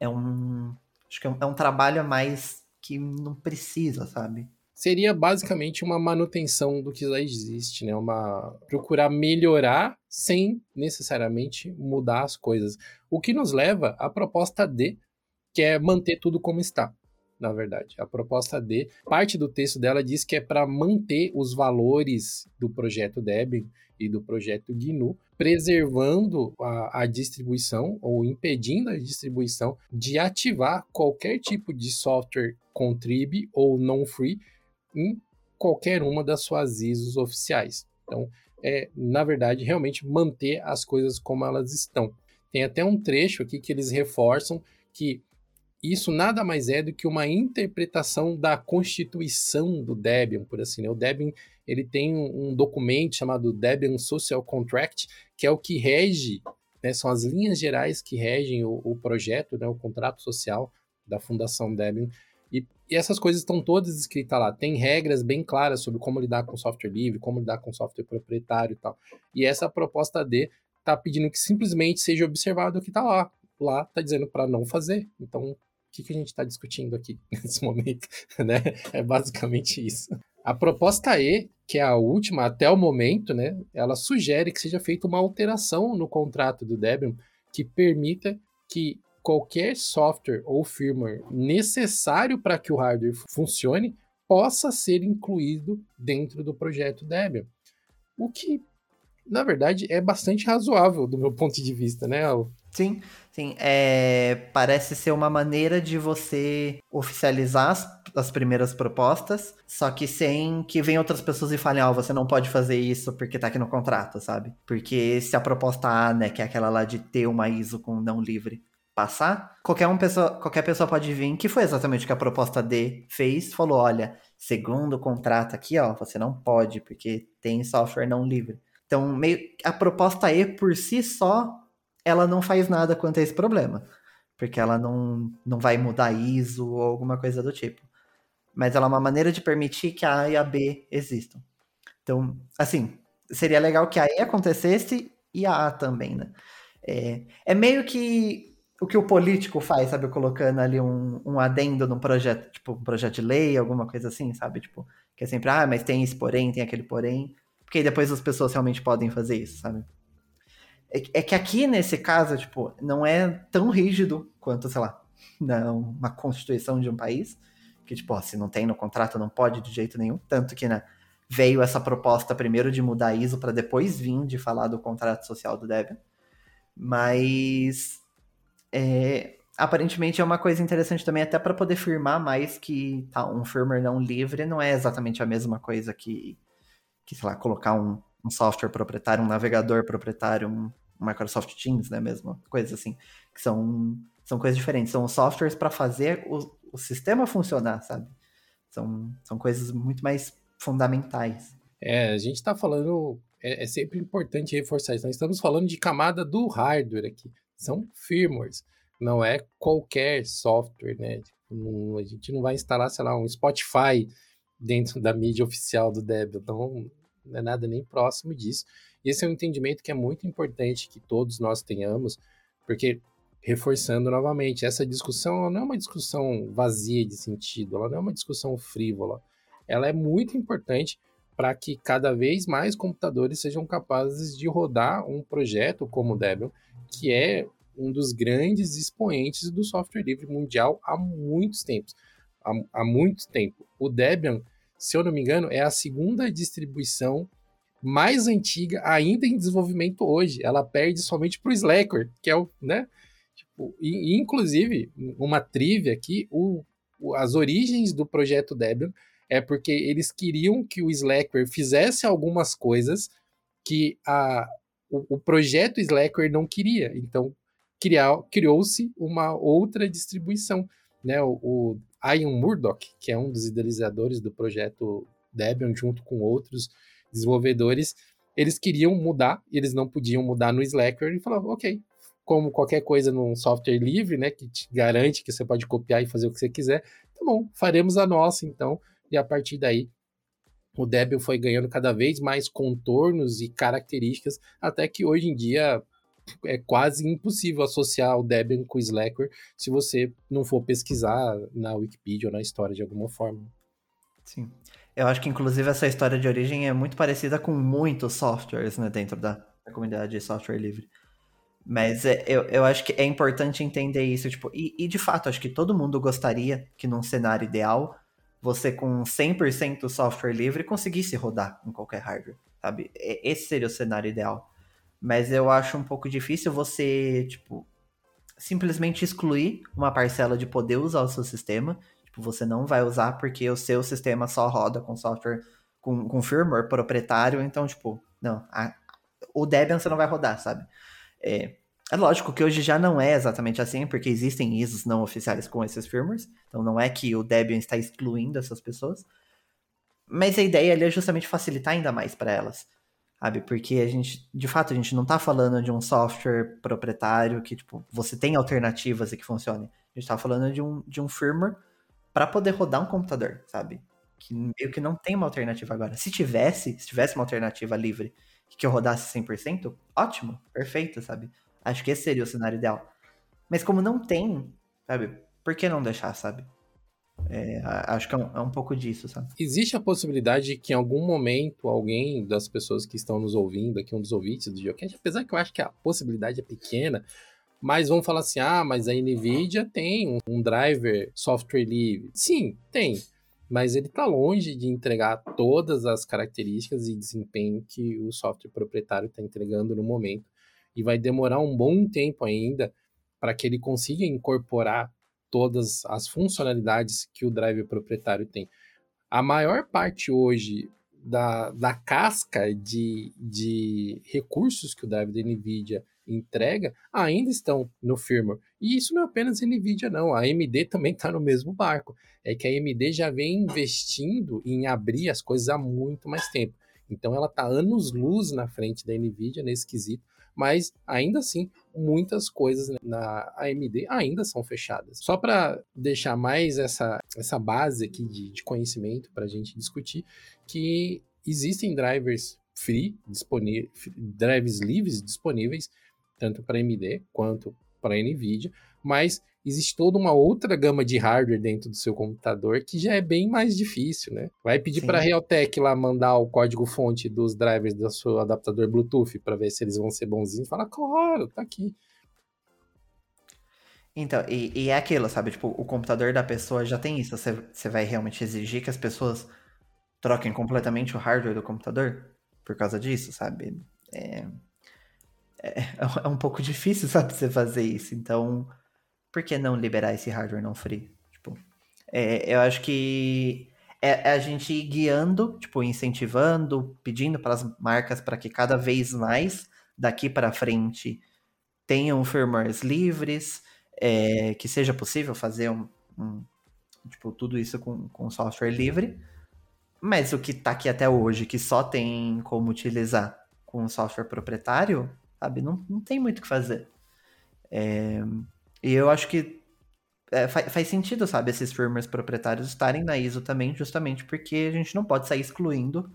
é um. Acho que é um, é um trabalho a mais que não precisa, sabe? Seria basicamente uma manutenção do que já existe, né? Uma procurar melhorar sem necessariamente mudar as coisas. O que nos leva à proposta D, que é manter tudo como está na verdade. A proposta D, parte do texto dela diz que é para manter os valores do projeto Debian e do projeto GNU, preservando a, a, distribuição ou impedindo a distribuição de ativar qualquer tipo de software contrib ou non-free em qualquer uma das suas ISOs oficiais. Então, é, na verdade, realmente manter as coisas como elas estão. Tem até um trecho aqui que eles reforçam que isso nada mais é do que uma interpretação da constituição do Debian, por assim, né? O Debian, ele tem um, documento chamado Debian Social Contract, que é o que rege, né, são as linhas gerais que regem o, o projeto, né, o contrato social da Fundação Debian, e, e, essas coisas estão todas escritas lá. Tem regras bem claras sobre como lidar com software livre, como lidar com software proprietário e tal. E essa proposta D está pedindo que simplesmente seja observado o que está lá. Lá está dizendo para não fazer. Então, que, que a gente está discutindo aqui <laughs> nesse momento? né? É basicamente isso. A proposta E, que é a última até o momento, né, ela sugere que seja feita uma alteração no contrato do Debian que permita que qualquer software ou firmware necessário para que o hardware funcione possa ser incluído dentro do projeto Debian. O que, na verdade, é bastante razoável do meu ponto de vista, né? Sim, sim. É, parece ser uma maneira de você oficializar as, as, primeiras propostas, só que sem que venham outras pessoas e falem, ó, oh, você não pode fazer isso porque tá aqui no contrato, sabe? Porque se a proposta A, né, que é aquela lá de ter uma ISO com não livre, passar, qualquer, um pessoa, qualquer pessoa pode vir, que foi exatamente o que a proposta D fez, falou, olha, segundo o contrato aqui, ó, você não pode, porque tem software não livre. Então, meio, a proposta E, por si só, ela não faz nada quanto a esse problema, porque ela não, não vai mudar ISO ou alguma coisa do tipo. Mas ela é uma maneira de permitir que a A e a B existam. Então, assim, seria legal que a E acontecesse e a A também, né? É, é meio que o que o político faz, sabe? Colocando ali um, um adendo num projeto, tipo, um projeto de lei, alguma coisa assim, sabe? Tipo, que é sempre, ah, mas tem esse porém, tem aquele porém. Porque depois as pessoas realmente podem fazer isso, sabe? É, é que aqui, nesse caso, tipo, não é tão rígido quanto, sei lá, não, uma constituição de um país. Que, tipo, ó, se não tem no contrato, não pode de jeito nenhum. Tanto que, né, veio essa proposta primeiro de mudar a ISO para depois vir de falar do contrato social do Debian. Mas é, aparentemente é uma coisa interessante também, até para poder firmar mais que tá, um firmware não livre não é exatamente a mesma coisa que, que sei lá, colocar um, um software proprietário, um navegador proprietário, um, Microsoft Teams, né, mesmo, coisas assim, que são, são coisas diferentes, são softwares para fazer o, o sistema funcionar, sabe? São, são coisas muito mais fundamentais. É, a gente está falando, é, é, sempre importante reforçar isso, nós estamos falando de camada do hardware aqui são firmwares, não é qualquer software, né? Tipo, a gente não vai instalar, sei lá, um Spotify dentro da mídia oficial do Debian, então não é nada nem próximo disso. Esse é um entendimento que é muito importante que todos nós tenhamos, porque reforçando novamente, essa discussão não é uma discussão vazia de sentido, ela não é uma discussão frívola. Ela é muito importante para que cada vez mais computadores sejam capazes de rodar um projeto como o Debian, que é um dos grandes expoentes do software livre mundial há muitos tempos. Há, há muito tempo. O Debian, se eu não me engano, é a segunda distribuição mais antiga ainda em desenvolvimento hoje. Ela perde somente para o Slackware, que é o, né? Tipo, e, inclusive, uma trivia aqui, o, o, as origens do projeto Debian é porque eles queriam que o Slackware fizesse algumas coisas que a, o, o projeto Slackware não queria. Então, criou-se uma outra distribuição. Né? O, o Ian Murdoch, que é um dos idealizadores do projeto Debian, junto com outros desenvolvedores, eles queriam mudar, eles não podiam mudar no Slackware, e falavam, ok, como qualquer coisa num software livre, né, que te garante que você pode copiar e fazer o que você quiser, tá bom, faremos a nossa, então, e a partir daí o Debian foi ganhando cada vez mais contornos e características, até que hoje em dia é quase impossível associar o Debian com o Slackware se você não for pesquisar na Wikipedia ou na história de alguma forma. Sim. Eu acho que, inclusive, essa história de origem é muito parecida com muitos softwares né, dentro da, da comunidade de software livre. Mas é, eu, eu acho que é importante entender isso. Tipo, e, e, de fato, acho que todo mundo gostaria que, num cenário ideal, você com 100% software livre conseguisse rodar em qualquer hardware, sabe? Esse seria o cenário ideal. Mas eu acho um pouco difícil você, tipo, simplesmente excluir uma parcela de poder usar o seu sistema. Tipo, você não vai usar porque o seu sistema só roda com software, com, com firmware proprietário. Então, tipo, não, a, o Debian você não vai rodar, sabe? É, É lógico que hoje já não é exatamente assim, porque existem ISOs não oficiais com esses firmwares. Então não é que o Debian está excluindo essas pessoas. Mas a ideia ali é justamente facilitar ainda mais para elas. Sabe? Porque a gente, de fato, a gente não está falando de um software proprietário que, tipo, você tem alternativas e que funcione. A gente está falando de um, de um firmware para poder rodar um computador, sabe? Que meio que não tem uma alternativa agora. Se tivesse, se tivesse uma alternativa livre que eu rodasse 100%, ótimo, perfeito, sabe? Acho que esse seria o cenário ideal. Mas como não tem, sabe? Por que não deixar, sabe? É, acho que é um, é um, pouco disso, sabe? Existe a possibilidade de que em algum momento alguém das pessoas que estão nos ouvindo aqui, um dos ouvintes do Geocast, apesar que eu acho que a possibilidade é pequena, mas vão falar assim, ah, mas a NVIDIA tem um, um driver software livre. Sim, tem, mas ele está longe de entregar todas as características e desempenho que o software proprietário está entregando no momento e vai demorar um bom tempo ainda para que ele consiga incorporar todas as funcionalidades que o drive proprietário tem. A maior parte hoje da, da casca de, de recursos que o drive da NVIDIA entrega ainda estão no firmware. E isso não é apenas a NVIDIA, não. A AMD também está no mesmo barco. É que a AMD já vem investindo em abrir as coisas há muito mais tempo. Então ela está anos luz na frente da NVIDIA nesse quesito mas ainda assim muitas coisas na AMD ainda são fechadas. Só para deixar mais essa, essa base aqui de, de conhecimento para a gente discutir, que existem drivers free, disponíveis, drivers livres disponíveis, tanto para AMD quanto para NVIDIA, mas existe toda uma outra gama de hardware dentro do seu computador que já é bem mais difícil, né? Vai pedir para a Realtek lá mandar o código-fonte dos drivers do seu adaptador Bluetooth para ver se eles vão ser bonzinhos. Fala, claro, tá aqui. Então, e, e, é aquilo, sabe? Tipo, o computador da pessoa já tem isso. Você, vai realmente exigir que as pessoas troquem completamente o hardware do computador por causa disso, sabe? É, é, <laughs> é um pouco difícil, sabe, você fazer isso. Então, por que não liberar esse hardware não free? Tipo, é, eu acho que é, é, a gente guiando, tipo, incentivando, pedindo para as marcas para que cada vez mais daqui para frente tenham firmwares livres, é, que seja possível fazer um, um, tipo, tudo isso com, com software livre. Mas o que está aqui até hoje, que só tem como utilizar com software proprietário, sabe, não, não tem muito o que fazer. É, e eu acho que é, faz, faz sentido, sabe, esses firmwares proprietários estarem na ISO também, justamente porque a gente não pode sair excluindo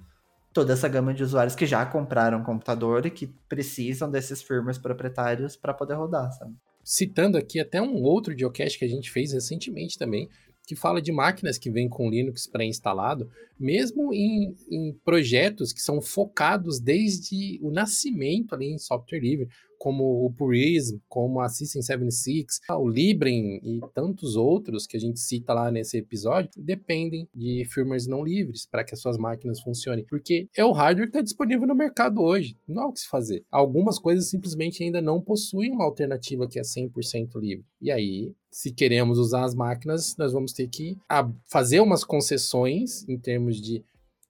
toda essa gama de usuários que já compraram computador e que precisam desses firmwares proprietários para poder rodar, sabe? Citando aqui até um outro geocache que a gente fez recentemente também, que fala de máquinas que vêm com Linux pré-instalado, mesmo em, em, projetos que são focados desde o nascimento ali em software livre como o Purism, como a System 76, o Librem e tantos outros que a gente cita lá nesse episódio, dependem de firmwares não livres para que as suas máquinas funcionem, porque é o hardware que está disponível no mercado hoje, não há o que se fazer. Algumas coisas simplesmente ainda não possuem uma alternativa que é 100% livre. E aí, se queremos usar as máquinas, nós vamos ter que fazer umas concessões em termos de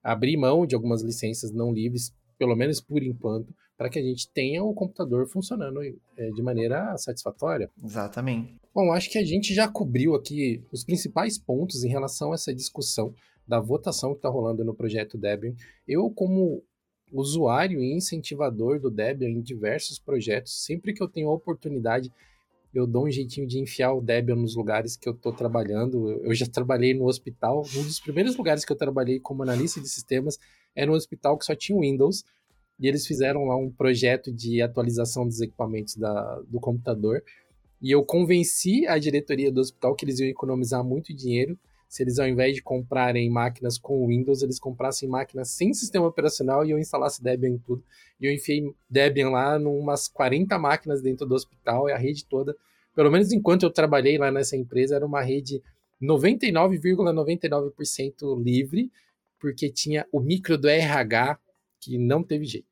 abrir mão de algumas licenças não livres, pelo menos por enquanto, para que a gente tenha o computador funcionando é, de maneira satisfatória. Exatamente. Bom, acho que a gente já cobriu aqui os principais pontos em relação a essa discussão da votação que está rolando no projeto Debian. Eu, como usuário e incentivador do Debian em diversos projetos, sempre que eu tenho a oportunidade, eu dou um jeitinho de enfiar o Debian nos lugares que eu estou trabalhando. Eu já trabalhei no hospital. Um dos primeiros lugares que eu trabalhei como analista de sistemas era um hospital que só tinha Windows e eles fizeram lá um projeto de atualização dos equipamentos da, do computador. E eu convenci a diretoria do hospital que eles iam economizar muito dinheiro se eles, ao invés de comprarem máquinas com Windows, eles comprassem máquinas sem sistema operacional e eu instalasse Debian em tudo. E eu enfiei Debian lá em umas 40 máquinas dentro do hospital e a rede toda, pelo menos enquanto eu trabalhei lá nessa empresa, era uma rede 99,99% ,99 livre, porque tinha o micro do RH que não teve jeito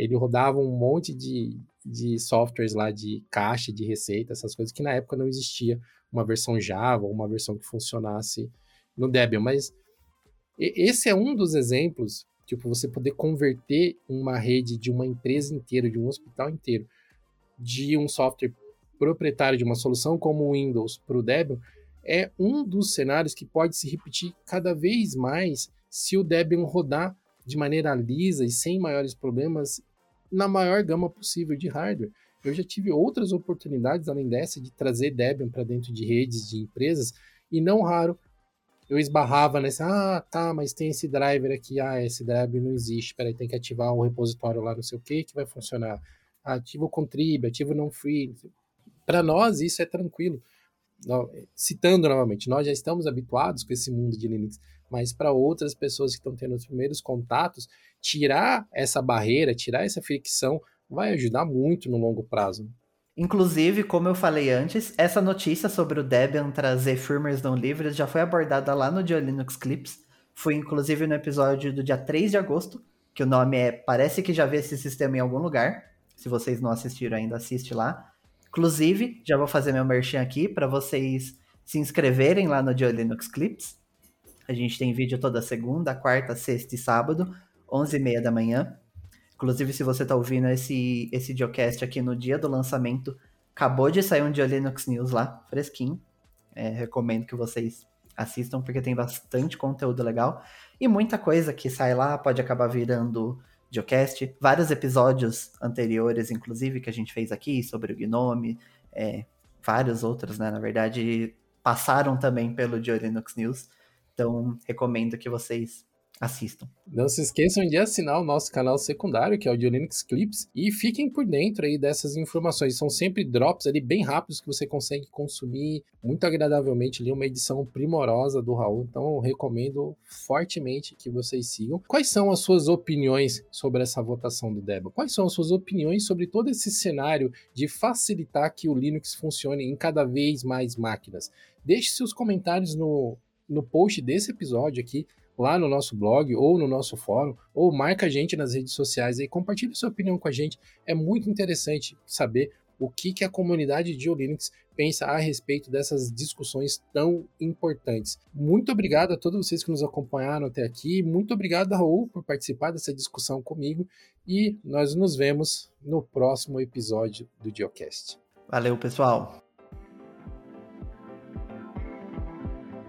ele rodava um monte de, de softwares lá de caixa, de receita, essas coisas que na época não existia uma versão Java, uma versão que funcionasse no Debian, mas esse é um dos exemplos, tipo, você poder converter uma rede de uma empresa inteira, de um hospital inteiro, de um software proprietário de uma solução como o Windows para o Debian é um dos cenários que pode se repetir cada vez mais se o Debian rodar de maneira lisa e sem maiores problemas na maior gama possível de hardware. Eu já tive outras oportunidades além dessa de trazer Debian para dentro de redes de empresas e não raro eu esbarrava nesse, ah, tá, mas tem esse driver aqui, ah, esse driver não existe, peraí, tem que ativar o repositório lá, não sei o que, que vai funcionar. Ativa o contrib, ativa o non-free. Para nós, isso é tranquilo. Citando novamente, nós já estamos habituados com esse mundo de Linux, mas para outras pessoas que estão tendo os primeiros contatos, tirar essa barreira, tirar essa fricção, vai ajudar muito no longo prazo. Inclusive, como eu falei antes, essa notícia sobre o Debian trazer firmwares não livres já foi abordada lá no Dia Linux Clips. Foi inclusive no episódio do dia 3 de agosto, que o nome é Parece que já vi esse sistema em algum lugar. Se vocês não assistiram ainda, assiste lá. Inclusive, já vou fazer meu merchan aqui para vocês se inscreverem lá no Dia Linux Clips. A gente tem vídeo toda segunda, quarta, sexta e sábado, 11h30 da manhã. Inclusive, se você está ouvindo esse, esse Geocast aqui no dia do lançamento, acabou de sair um dia Linux News lá, fresquinho. É, recomendo que vocês assistam, porque tem bastante conteúdo legal. E muita coisa que sai lá pode acabar virando Geocast. Vários episódios anteriores, inclusive, que a gente fez aqui sobre o Gnome. É, vários outros, né? Na verdade, passaram também pelo Dio Linux News. Então, recomendo que vocês assistam. Não se esqueçam de assinar o nosso canal secundário, que é o de Linux Clips, e fiquem por dentro aí dessas informações. São sempre drops ali bem rápidos que você consegue consumir muito agradavelmente ali, uma edição primorosa do Raul. Então recomendo fortemente que vocês sigam. Quais são as suas opiniões sobre essa votação do Deba? Quais são as suas opiniões sobre todo esse cenário de facilitar que o Linux funcione em cada vez mais máquinas? Deixe seus comentários no, no post desse episódio aqui lá no nosso blog ou no nosso fórum, ou marca a gente nas redes sociais e compartilhe sua opinião com a gente. É muito interessante saber o que, que a comunidade de Linux pensa a respeito dessas discussões tão importantes. Muito obrigado a todos vocês que nos acompanharam até aqui. Muito obrigado, Raul, por participar dessa discussão comigo. E nós nos vemos no próximo episódio do Diocast. Valeu, pessoal.